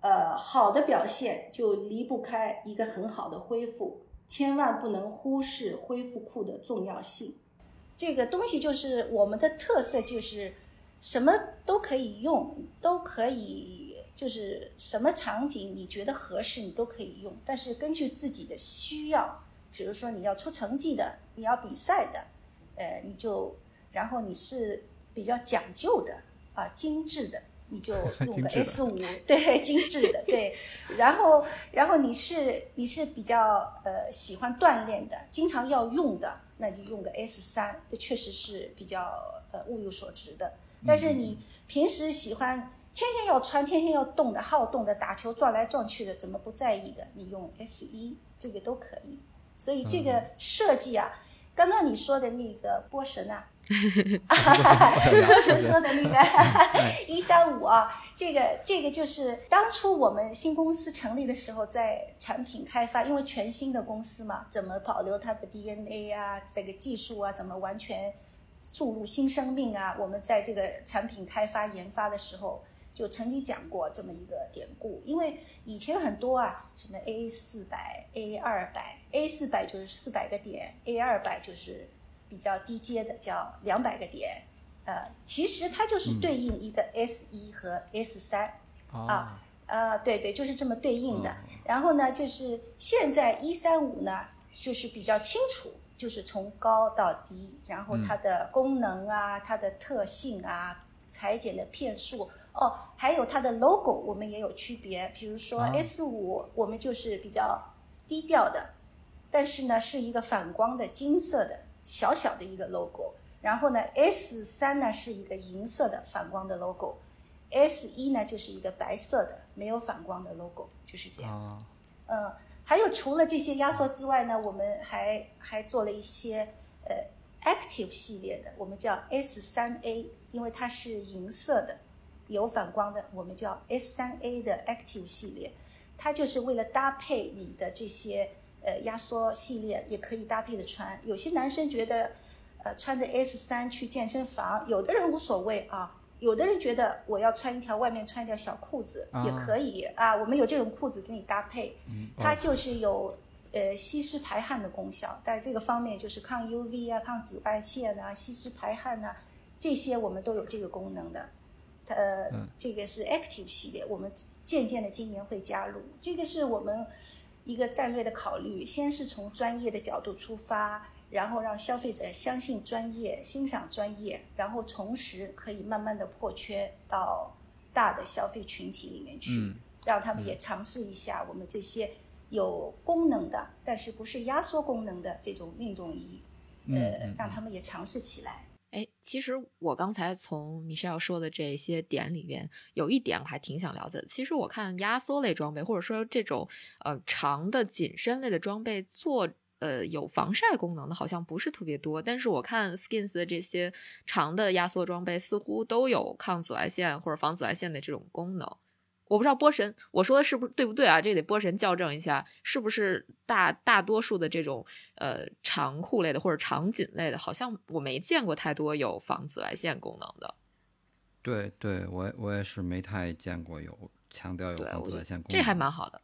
呃，好的表现就离不开一个很好的恢复，千万不能忽视恢复裤的重要性。这个东西就是我们的特色，就是什么都可以用，都可以，就是什么场景你觉得合适，你都可以用。但是根据自己的需要，比如说你要出成绩的，你要比赛的，呃，你就，然后你是比较讲究的啊，精致的，你就 用个 S 五，对，精致的，对。然后，然后你是你是比较呃喜欢锻炼的，经常要用的。那就用个 S 三，这确实是比较呃物有所值的。但是你平时喜欢天天要穿、天天要动的、好动的、打球撞来撞去的，怎么不在意的？你用 S 一这个都可以。所以这个设计啊。刚刚你说的那个波神啊，波神说的那个 一三五啊，这个这个就是当初我们新公司成立的时候，在产品开发，因为全新的公司嘛，怎么保留它的 DNA 啊，这个技术啊，怎么完全注入新生命啊？我们在这个产品开发研发的时候。就曾经讲过这么一个典故，因为以前很多啊，什么 A 四百、A 二百，A 四百就是四百个点，A 二百就是比较低阶的，叫两百个点。呃，其实它就是对应一个 S 一和 S 三啊，呃，对对，就是这么对应的。然后呢，就是现在一三五呢，就是比较清楚，就是从高到低，然后它的功能啊，它的特性啊，裁剪的片数。哦，还有它的 logo，我们也有区别。比如说 S 五，我们就是比较低调的，但是呢是一个反光的金色的小小的一个 logo。然后呢，S 三呢是一个银色的反光的 logo，S 一呢就是一个白色的没有反光的 logo，就是这样。嗯，还有除了这些压缩之外呢，我们还还做了一些呃 Active 系列的，我们叫 S 三 A，因为它是银色的。有反光的，我们叫 S 三 A 的 Active 系列，它就是为了搭配你的这些呃压缩系列，也可以搭配着穿。有些男生觉得，呃，穿着 S 三去健身房，有的人无所谓啊。有的人觉得我要穿一条外面穿一条小裤子也可以啊，我们有这种裤子给你搭配，它就是有呃吸湿排汗的功效，在这个方面就是抗 UV 啊、抗紫外线啊、吸湿排汗呐，这些我们都有这个功能的。呃，这个是 Active 系列，我们渐渐的今年会加入，这个是我们一个战略的考虑，先是从专业的角度出发。然后让消费者相信专业、欣赏专业，然后同时可以慢慢的破圈到大的消费群体里面去，让他们也尝试一下我们这些有功能的，但是不是压缩功能的这种运动衣，呃，让他们也尝试起来。哎，其实我刚才从 Michelle 说的这些点里边，有一点我还挺想了解的。其实我看压缩类装备，或者说这种呃长的紧身类的装备做。呃，有防晒功能的好像不是特别多，但是我看 Skins 的这些长的压缩装备似乎都有抗紫外线或者防紫外线的这种功能。我不知道波神我说的是不是对不对啊？这得波神校正一下，是不是大大多数的这种呃长裤类的或者长紧类的，好像我没见过太多有防紫外线功能的。对对，我我也是没太见过有强调有防紫外线功能，这还蛮好的。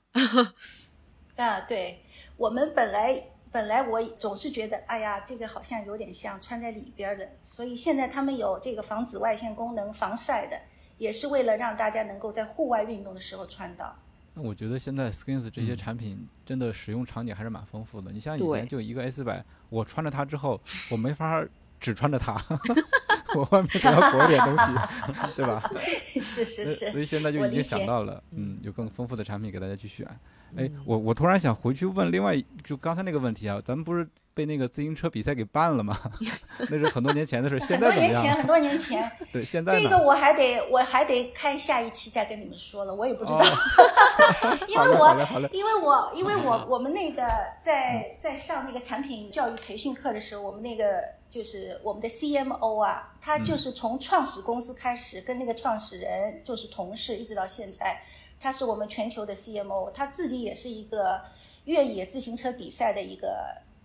啊，对我们本来。本来我总是觉得，哎呀，这个好像有点像穿在里边的，所以现在他们有这个防紫外线功能、防晒的，也是为了让大家能够在户外运动的时候穿到。那我觉得现在 Skins 这些产品真的使用场景还是蛮丰富的。你像以前就一个 S 百，我穿着它之后，我没法只穿着它，我外面还要裹点东西，对吧？是是是。所以现在就已经想到了，嗯，有更丰富的产品给大家去选。哎，我我突然想回去问另外就刚才那个问题啊，咱们不是被那个自行车比赛给办了嘛？那是很多年前的事，现在？很多年前，很多年前。对，现在这个我还得我还得开下一期再跟你们说了，我也不知道，因为我因为我因为我我们那个在在上那个产品教育培训课的时候，我们那个就是我们的 CMO 啊，他就是从创始公司开始跟那个创始人就是同事，一直到现在。他是我们全球的 CMO，他自己也是一个越野自行车比赛的一个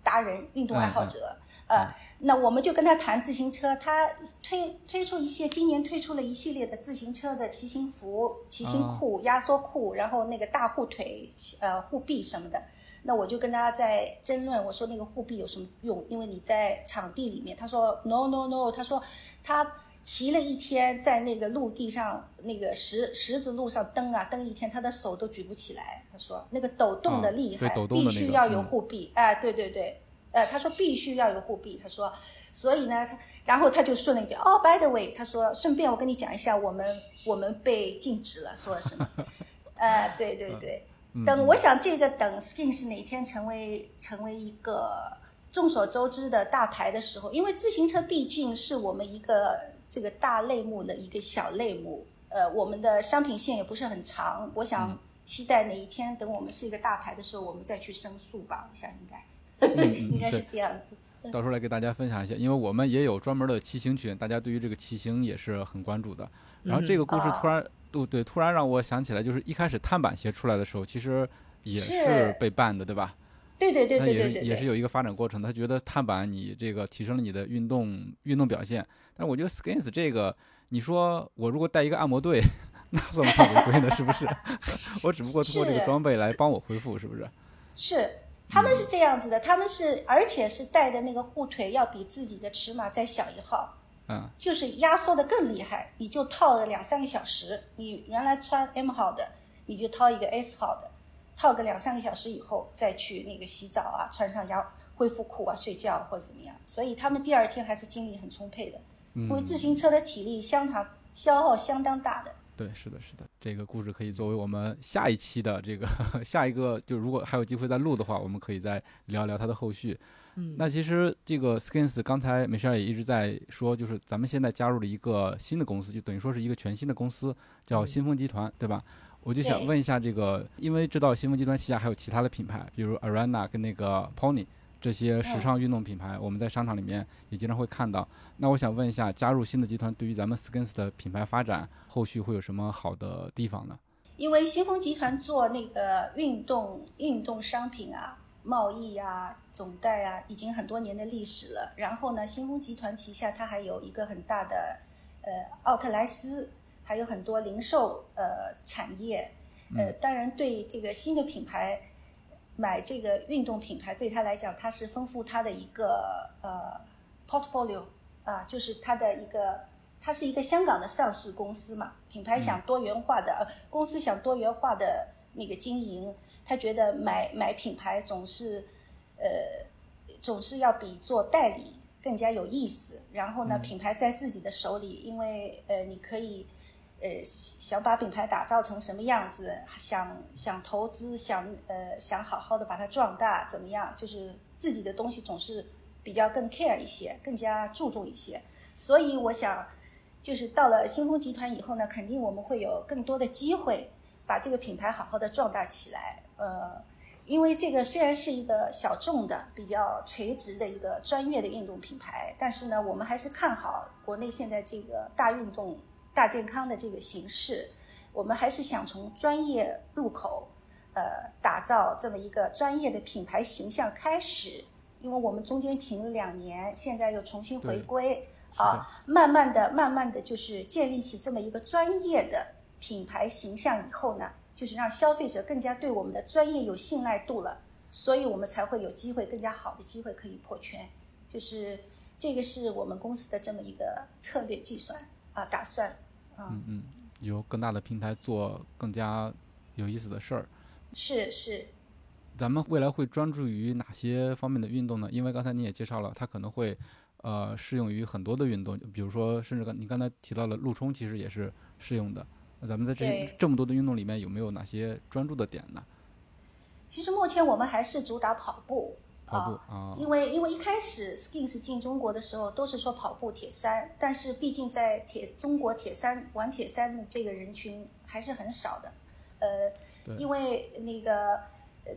达人、运动爱好者。呃，那我们就跟他谈自行车，他推推出一些，今年推出了一系列的自行车的骑行服、骑行裤、压缩裤，然后那个大护腿、呃护臂什么的。那我就跟他在争论，我说那个护臂有什么用？因为你在场地里面，他说 No No No，他说他。骑了一天，在那个陆地上，那个石石子路上蹬啊蹬一天，他的手都举不起来。他说那个抖动的厉害，必须要有护臂。哎，对对对，呃，他说必须要有护臂。他说，所以呢，他然后他就顺了一遍。哦，by the way，他说顺便我跟你讲一下，我们我们被禁止了，说什么？呃，对对对，等我想这个等 skin 是哪天成为成为一个众所周知的大牌的时候，因为自行车毕竟是我们一个。这个大类目的一个小类目，呃，我们的商品线也不是很长。我想期待哪一天等我们是一个大牌的时候，我们再去申诉吧。我想应该 应该是这样子。到时候来给大家分享一下，因为我们也有专门的骑行群，大家对于这个骑行也是很关注的。然后这个故事突然，对对，突然让我想起来，就是一开始碳板鞋出来的时候，其实也是被办的，对吧？对对对对对对，也是有一个发展过程。他觉得碳板你这个提升了你的运动运动表现，但是我觉得 Skins 这个，你说我如果带一个按摩队，那算不算违规呢？是不是？我只不过通过这个装备来帮我恢复，是不是？是，他们是这样子的，他们是而且是带的那个护腿要比自己的尺码再小一号，嗯，就是压缩的更厉害，你就套了两三个小时，你原来穿 M 号的，你就套一个 S 号的。套个两三个小时以后再去那个洗澡啊，穿上腰恢复裤啊，睡觉或者怎么样，所以他们第二天还是精力很充沛的。因为自行车的体力相当消耗相当大的。对，是的，是的，这个故事可以作为我们下一期的这个 下一个，就如果还有机会再录的话，我们可以再聊聊它的后续。嗯，那其实这个 Skins 刚才美少也一直在说，就是咱们现在加入了一个新的公司，就等于说是一个全新的公司，叫新风集团，对吧？我就想问一下这个，因为知道新风集团旗下还有其他的品牌，比如 Arena 跟那个 Pony 这些时尚运动品牌，我们在商场里面也经常会看到。那我想问一下，加入新的集团对于咱们 Skins 的品牌发展，后续会有什么好的地方呢？因为新风集团做那个运动运动商品啊、贸易啊、总代啊，已经很多年的历史了。然后呢，新风集团旗下它还有一个很大的。呃奥特莱斯，还有很多零售呃产业，呃，当然对这个新的品牌买这个运动品牌，对他来讲，它是丰富他的一个呃 portfolio 啊，就是他的一个，它是一个香港的上市公司嘛，品牌想多元化的，呃，公司想多元化的那个经营，他觉得买买品牌总是呃总是要比做代理更加有意思。然后呢，品牌在自己的手里，因为呃你可以。呃，想把品牌打造成什么样子？想想投资，想呃想好好的把它壮大，怎么样？就是自己的东西总是比较更 care 一些，更加注重一些。所以我想，就是到了新风集团以后呢，肯定我们会有更多的机会把这个品牌好好的壮大起来。呃，因为这个虽然是一个小众的、比较垂直的一个专业的运动品牌，但是呢，我们还是看好国内现在这个大运动。大健康的这个形式，我们还是想从专业入口，呃，打造这么一个专业的品牌形象开始。因为我们中间停了两年，现在又重新回归，啊，慢慢的、慢慢的就是建立起这么一个专业的品牌形象以后呢，就是让消费者更加对我们的专业有信赖度了，所以我们才会有机会更加好的机会可以破圈。就是这个是我们公司的这么一个策略计算啊，打算。嗯嗯，有更大的平台做更加有意思的事儿。是是，咱们未来会专注于哪些方面的运动呢？因为刚才你也介绍了，它可能会呃适用于很多的运动，比如说甚至刚你刚才提到了陆冲，其实也是适用的。那咱们在这这么多的运动里面，有没有哪些专注的点呢？其实目前我们还是主打跑步。啊，因为因为一开始 Skins 进中国的时候都是说跑步铁三，但是毕竟在铁中国铁三玩铁三的这个人群还是很少的，呃，因为那个呃，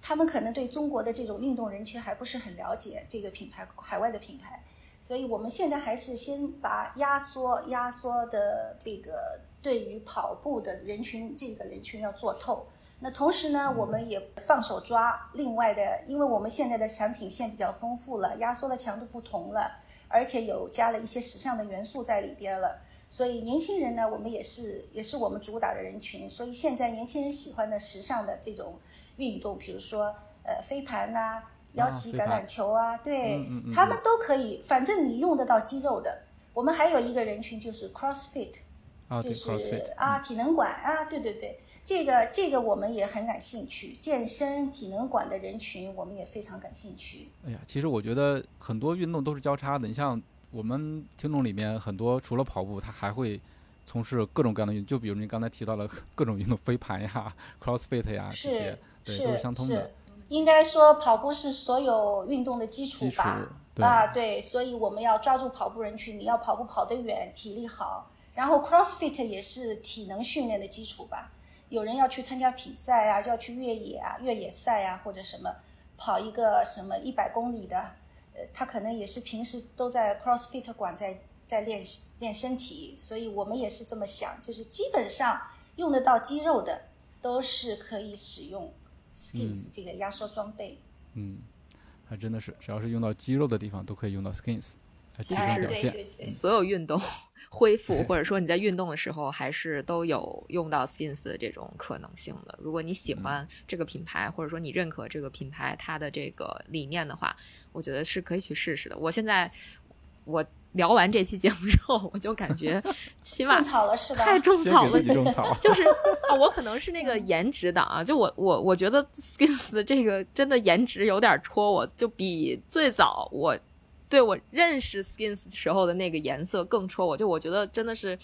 他们可能对中国的这种运动人群还不是很了解这个品牌海外的品牌，所以我们现在还是先把压缩压缩的这个对于跑步的人群这个人群要做透。那同时呢，我们也放手抓另外的，因为我们现在的产品线比较丰富了，压缩的强度不同了，而且有加了一些时尚的元素在里边了。所以年轻人呢，我们也是也是我们主打的人群。所以现在年轻人喜欢的时尚的这种运动，比如说呃飞盘呐、腰旗橄榄球啊，对他们都可以，反正你用得到肌肉的。我们还有一个人群就是 CrossFit，就是啊体能馆啊，对对对。这个这个我们也很感兴趣，健身体能馆的人群我们也非常感兴趣。哎呀，其实我觉得很多运动都是交叉的。你像我们听众里面很多，除了跑步，他还会从事各种各样的运动，就比如你刚才提到了各种运动，飞盘呀、CrossFit 呀这些，对，都是相通的。应该说，跑步是所有运动的基础吧？啊，对，所以我们要抓住跑步人群，你要跑步跑得远，体力好。然后 CrossFit 也是体能训练的基础吧？有人要去参加比赛啊，要去越野啊、越野赛啊，或者什么跑一个什么一百公里的，呃，他可能也是平时都在 CrossFit 馆在在练练身体，所以我们也是这么想，就是基本上用得到肌肉的都是可以使用 Skins 这个压缩装备。嗯，还真的是，只要是用到肌肉的地方都可以用到 Skins 来提升表现。所有运动。恢复，或者说你在运动的时候，还是都有用到 Skins 的这种可能性的。如果你喜欢这个品牌，或者说你认可这个品牌它的这个理念的话，我觉得是可以去试试的。我现在我聊完这期节目之后，我就感觉 起码种草了是吧？太种草了，就是啊，我可能是那个颜值党啊，就我我我觉得 Skins 的这个真的颜值有点戳我，就比最早我。对我认识 Skins 时候的那个颜色更戳我，就我觉得真的是，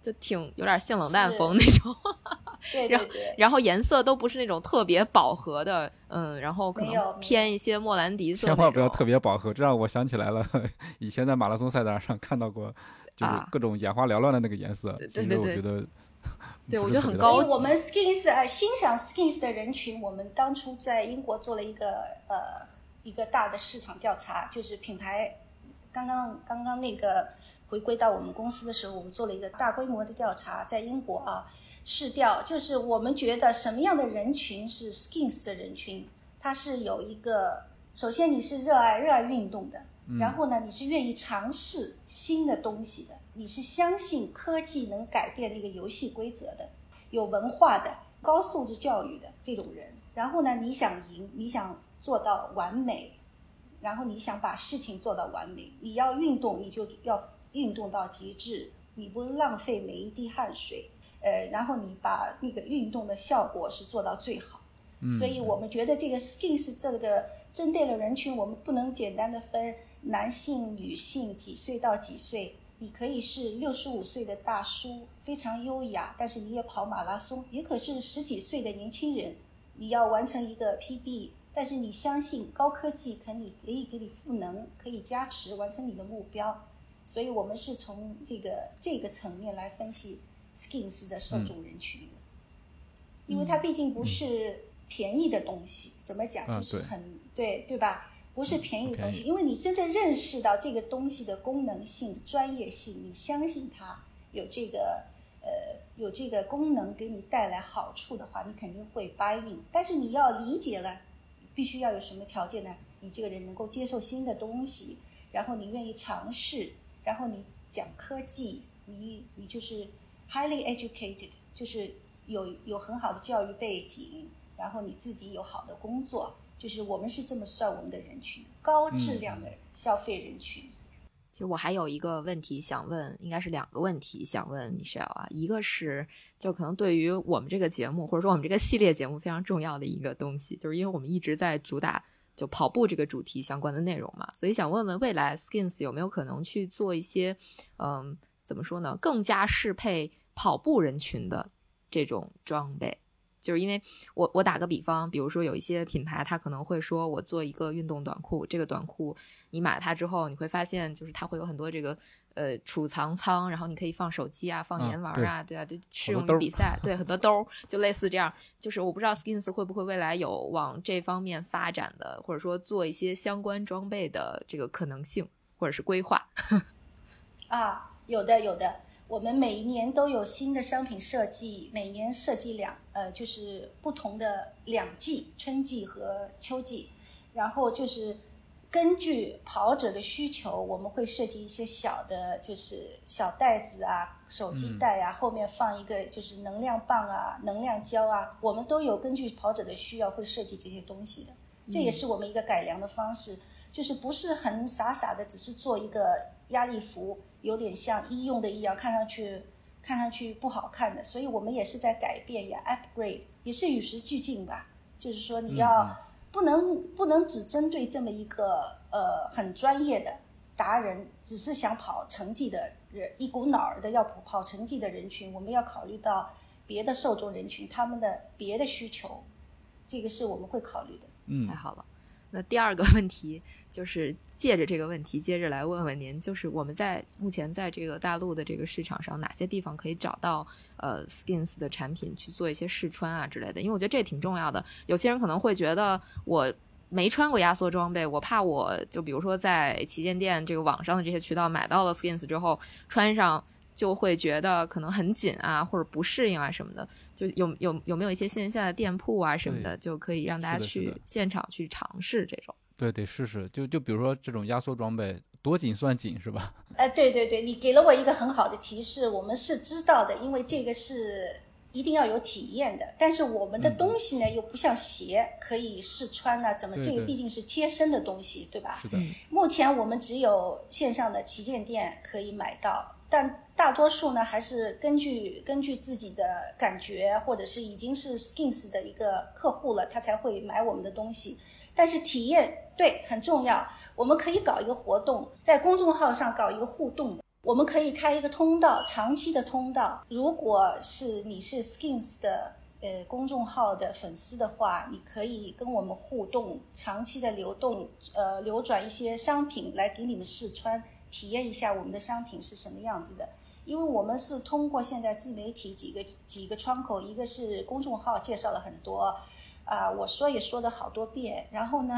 就挺有点性冷淡风那种。对对对。然后颜色都不是那种特别饱和的，嗯，然后可能偏一些莫兰迪色。千万不要特别饱和，这让我想起来了，以前在马拉松赛道上看到过，就是各种眼花缭乱的那个颜色。对对对。我觉得，对我觉得很高级。我们 Skins 呃欣赏 Skins 的人群，我们当初在英国做了一个呃。一个大的市场调查，就是品牌刚刚刚刚那个回归到我们公司的时候，我们做了一个大规模的调查，在英国啊试调，就是我们觉得什么样的人群是 Skins 的人群，它是有一个，首先你是热爱热爱运动的，然后呢你是愿意尝试新的东西的，你是相信科技能改变那个游戏规则的，有文化的、高素质教育的这种人。然后呢，你想赢，你想做到完美，然后你想把事情做到完美，你要运动，你就要运动到极致，你不浪费每一滴汗水。呃，然后你把那个运动的效果是做到最好。所以我们觉得这个 skins 这个针对的人群，我们不能简单的分男性、女性几岁到几岁。你可以是六十五岁的大叔，非常优雅，但是你也跑马拉松；也可是十几岁的年轻人，你要完成一个 PB，但是你相信高科技可以可以给你赋能，可以加持完成你的目标。所以我们是从这个这个层面来分析 skins 的受众人群的，因为它毕竟不是。便宜的东西怎么讲？就是很对，对吧？不是便宜的东西，因为你真正认识到这个东西的功能性、专业性，你相信它有这个呃有这个功能给你带来好处的话，你肯定会 buy in。但是你要理解了，必须要有什么条件呢？你这个人能够接受新的东西，然后你愿意尝试，然后你讲科技，你你就是 highly educated，就是有有很好的教育背景。然后你自己有好的工作，就是我们是这么算我们的人群，高质量的消费人群。其实我还有一个问题想问，应该是两个问题想问 Michelle 啊，一个是就可能对于我们这个节目或者说我们这个系列节目非常重要的一个东西，就是因为我们一直在主打就跑步这个主题相关的内容嘛，所以想问问未来 Skins 有没有可能去做一些嗯怎么说呢，更加适配跑步人群的这种装备。就是因为我我打个比方，比如说有一些品牌，它可能会说我做一个运动短裤，这个短裤你买它之后，你会发现就是它会有很多这个呃储藏仓，然后你可以放手机啊，放盐丸啊，对啊，就适用于比赛，对很多兜，就类似这样。就是我不知道 Skins 会不会未来有往这方面发展的，或者说做一些相关装备的这个可能性或者是规划。啊，有的有的。我们每一年都有新的商品设计，每年设计两呃，就是不同的两季，春季和秋季。然后就是根据跑者的需求，我们会设计一些小的，就是小袋子啊，手机袋啊，后面放一个就是能量棒啊，能量胶啊，我们都有根据跑者的需要会设计这些东西的。这也是我们一个改良的方式，就是不是很傻傻的，只是做一个压力服。有点像医用的一样，看上去看上去不好看的，所以我们也是在改变呀，upgrade 也是与时俱进吧。就是说，你要不能不能只针对这么一个呃很专业的达人，只是想跑成绩的人，一股脑儿的要跑跑成绩的人群，我们要考虑到别的受众人群他们的别的需求，这个是我们会考虑的。嗯，太好了。那第二个问题就是借着这个问题，接着来问问您，就是我们在目前在这个大陆的这个市场上，哪些地方可以找到呃 Skins 的产品去做一些试穿啊之类的？因为我觉得这挺重要的。有些人可能会觉得我没穿过压缩装备，我怕我就比如说在旗舰店这个网上的这些渠道买到了 Skins 之后穿上。就会觉得可能很紧啊，或者不适应啊什么的，就有有有没有一些线下的店铺啊什么的，就可以让大家去现场去尝试这种。对，得试试。就就比如说这种压缩装备，多紧算紧是吧？呃，对对对，你给了我一个很好的提示，我们是知道的，因为这个是一定要有体验的。但是我们的东西呢，又不像鞋可以试穿啊，怎么？这个毕竟是贴身的东西，对吧？是的。目前我们只有线上的旗舰店可以买到。但大多数呢，还是根据根据自己的感觉，或者是已经是 Skins 的一个客户了，他才会买我们的东西。但是体验对很重要，我们可以搞一个活动，在公众号上搞一个互动，我们可以开一个通道，长期的通道。如果是你是 Skins 的呃公众号的粉丝的话，你可以跟我们互动，长期的流动，呃流转一些商品来给你们试穿。体验一下我们的商品是什么样子的，因为我们是通过现在自媒体几个几个窗口，一个是公众号介绍了很多，啊，我说也说了好多遍，然后呢，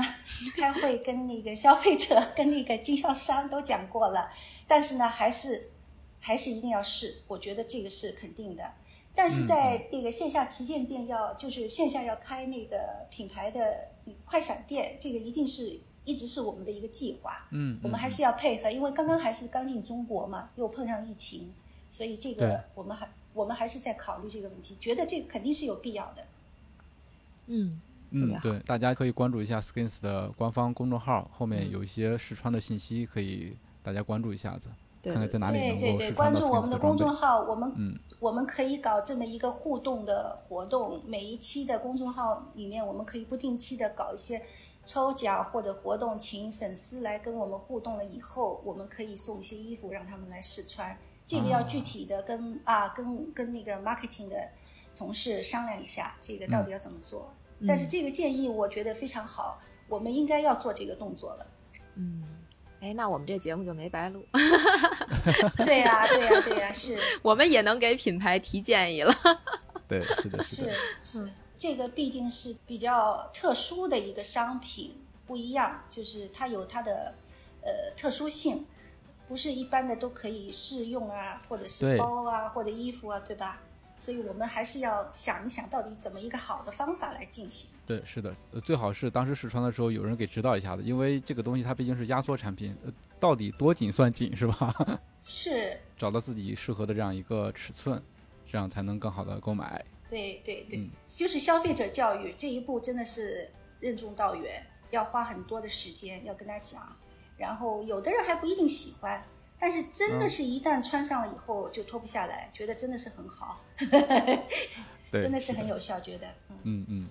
开会跟那个消费者、跟那个经销商都讲过了，但是呢，还是还是一定要试，我觉得这个是肯定的。但是在这个线下旗舰店要就是线下要开那个品牌的快闪店，这个一定是。一直是我们的一个计划。嗯，我们还是要配合，因为刚刚还是刚进中国嘛，又碰上疫情，所以这个我们还我们还是在考虑这个问题，觉得这个肯定是有必要的。嗯，嗯对，大家可以关注一下 Skins 的官方公众号，后面有一些试穿的信息，可以大家关注一下子，对对看看在哪里对对对，能够试穿关到注我们的公众。号，我们嗯我们可以搞这么一个互动的活动，每一期的公众号里面，我们可以不定期的搞一些抽奖或者活动，请粉丝来跟我们互动了以后，我们可以送一些衣服让他们来试穿。这个要具体的跟啊跟跟那个 marketing 的同事商量一下，这个到底要怎么做。但是这个建议我觉得非常好，我们应该要做这个动作了。嗯，哎，那我们这节目就没白录，对呀、对呀、对呀、是 我们也能给品牌提建议了。对，是的，是是的，是，这个毕竟是比较特殊的一个商品，不一样，就是它有它的呃特殊性，不是一般的都可以试用啊，或者是包啊，或者衣服啊，对吧？所以我们还是要想一想，到底怎么一个好的方法来进行。对，是的，呃最好是当时试穿的时候有人给指导一下子，因为这个东西它毕竟是压缩产品，呃，到底多紧算紧是吧？是，找到自己适合的这样一个尺寸，这样才能更好的购买。对对对，嗯就是消费者教育这一步真的是任重道远，要花很多的时间要跟他讲，然后有的人还不一定喜欢，但是真的嗯是一旦穿上了以后就脱不下来，觉得真的是很好，对，真的是很有效，觉得，嗯，嗯嗯，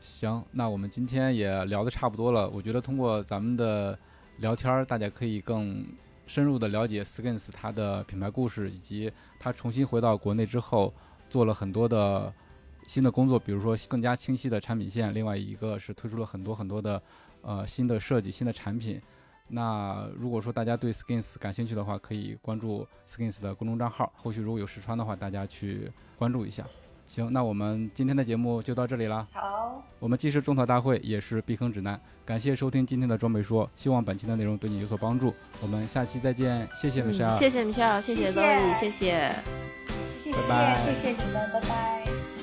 行，那我们今天也聊的差不多了。我觉得通过咱们的聊天儿，大家可以更深入的了解 Skins 它的品牌故事，以及它重新回到国内之后做了很多的新的工作，比如说更加清晰的产品线，另外一个是推出了很多很多的呃新的设计、新的产品。那如果说大家对 Skins 感兴趣的话，可以关注 Skins 的公众账号。后续如果有试穿的话，大家去关注一下。行，那我们今天的节目就到这里啦。好，我们既是种草大会，也是避坑指南。感谢收听今天的装备说，希望本期的内容对你有所帮助。我们下期再见，谢谢 Michelle，、谢谢 Michelle，谢谢谢 Zoe，谢谢。谢谢拜拜谢谢你们，拜拜。